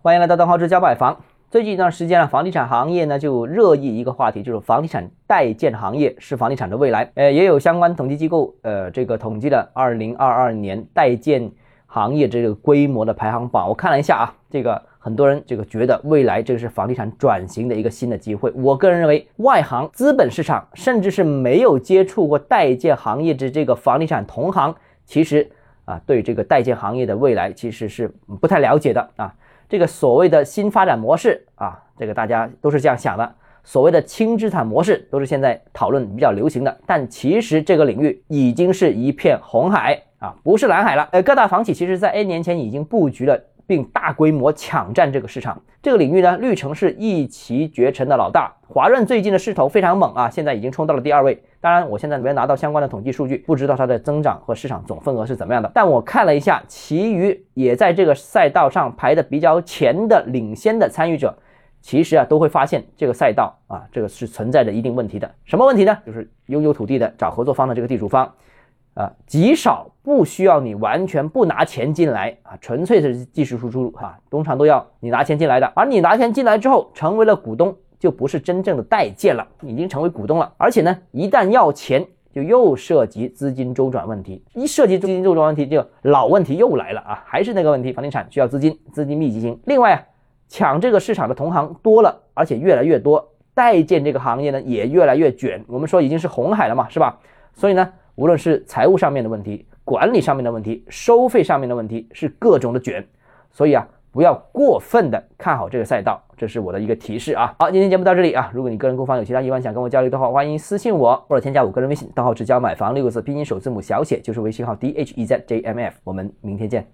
欢迎来到邓浩之家买房。最近一段时间呢，房地产行业呢就热议一个话题，就是房地产代建行业是房地产的未来。呃，也有相关统计机构，呃，这个统计了二零二二年代建行业这个规模的排行榜。我看了一下啊，这个很多人这个觉得未来这个是房地产转型的一个新的机会。我个人认为，外行、资本市场，甚至是没有接触过代建行业的这个房地产同行，其实啊，对这个代建行业的未来其实是不太了解的啊。这个所谓的新发展模式啊，这个大家都是这样想的。所谓的轻资产模式都是现在讨论比较流行的，但其实这个领域已经是一片红海啊，不是蓝海了。呃，各大房企其实在 N 年前已经布局了。并大规模抢占这个市场，这个领域呢，绿城是一骑绝尘的老大。华润最近的势头非常猛啊，现在已经冲到了第二位。当然，我现在没拿到相关的统计数据，不知道它的增长和市场总份额是怎么样的。但我看了一下，其余也在这个赛道上排的比较前的领先的参与者，其实啊都会发现这个赛道啊，这个是存在着一定问题的。什么问题呢？就是拥有土地的找合作方的这个地主方。啊，极少不需要你完全不拿钱进来啊，纯粹是技术输出哈，通常都要你拿钱进来的。而你拿钱进来之后，成为了股东，就不是真正的代建了，已经成为股东了。而且呢，一旦要钱，就又涉及资金周转问题。一涉及资金周转问题，就老问题又来了啊，还是那个问题，房地产需要资金，资金密集型。另外啊，抢这个市场的同行多了，而且越来越多，代建这个行业呢也越来越卷。我们说已经是红海了嘛，是吧？所以呢。无论是财务上面的问题、管理上面的问题、收费上面的问题，是各种的卷，所以啊，不要过分的看好这个赛道，这是我的一个提示啊。好，今天节目到这里啊，如果你个人购房有其他疑问想跟我交流的话，欢迎私信我或者添加我个人微信，账号只交买房六个字，拼音首字母小写就是微信号 d h e z j m f，我们明天见。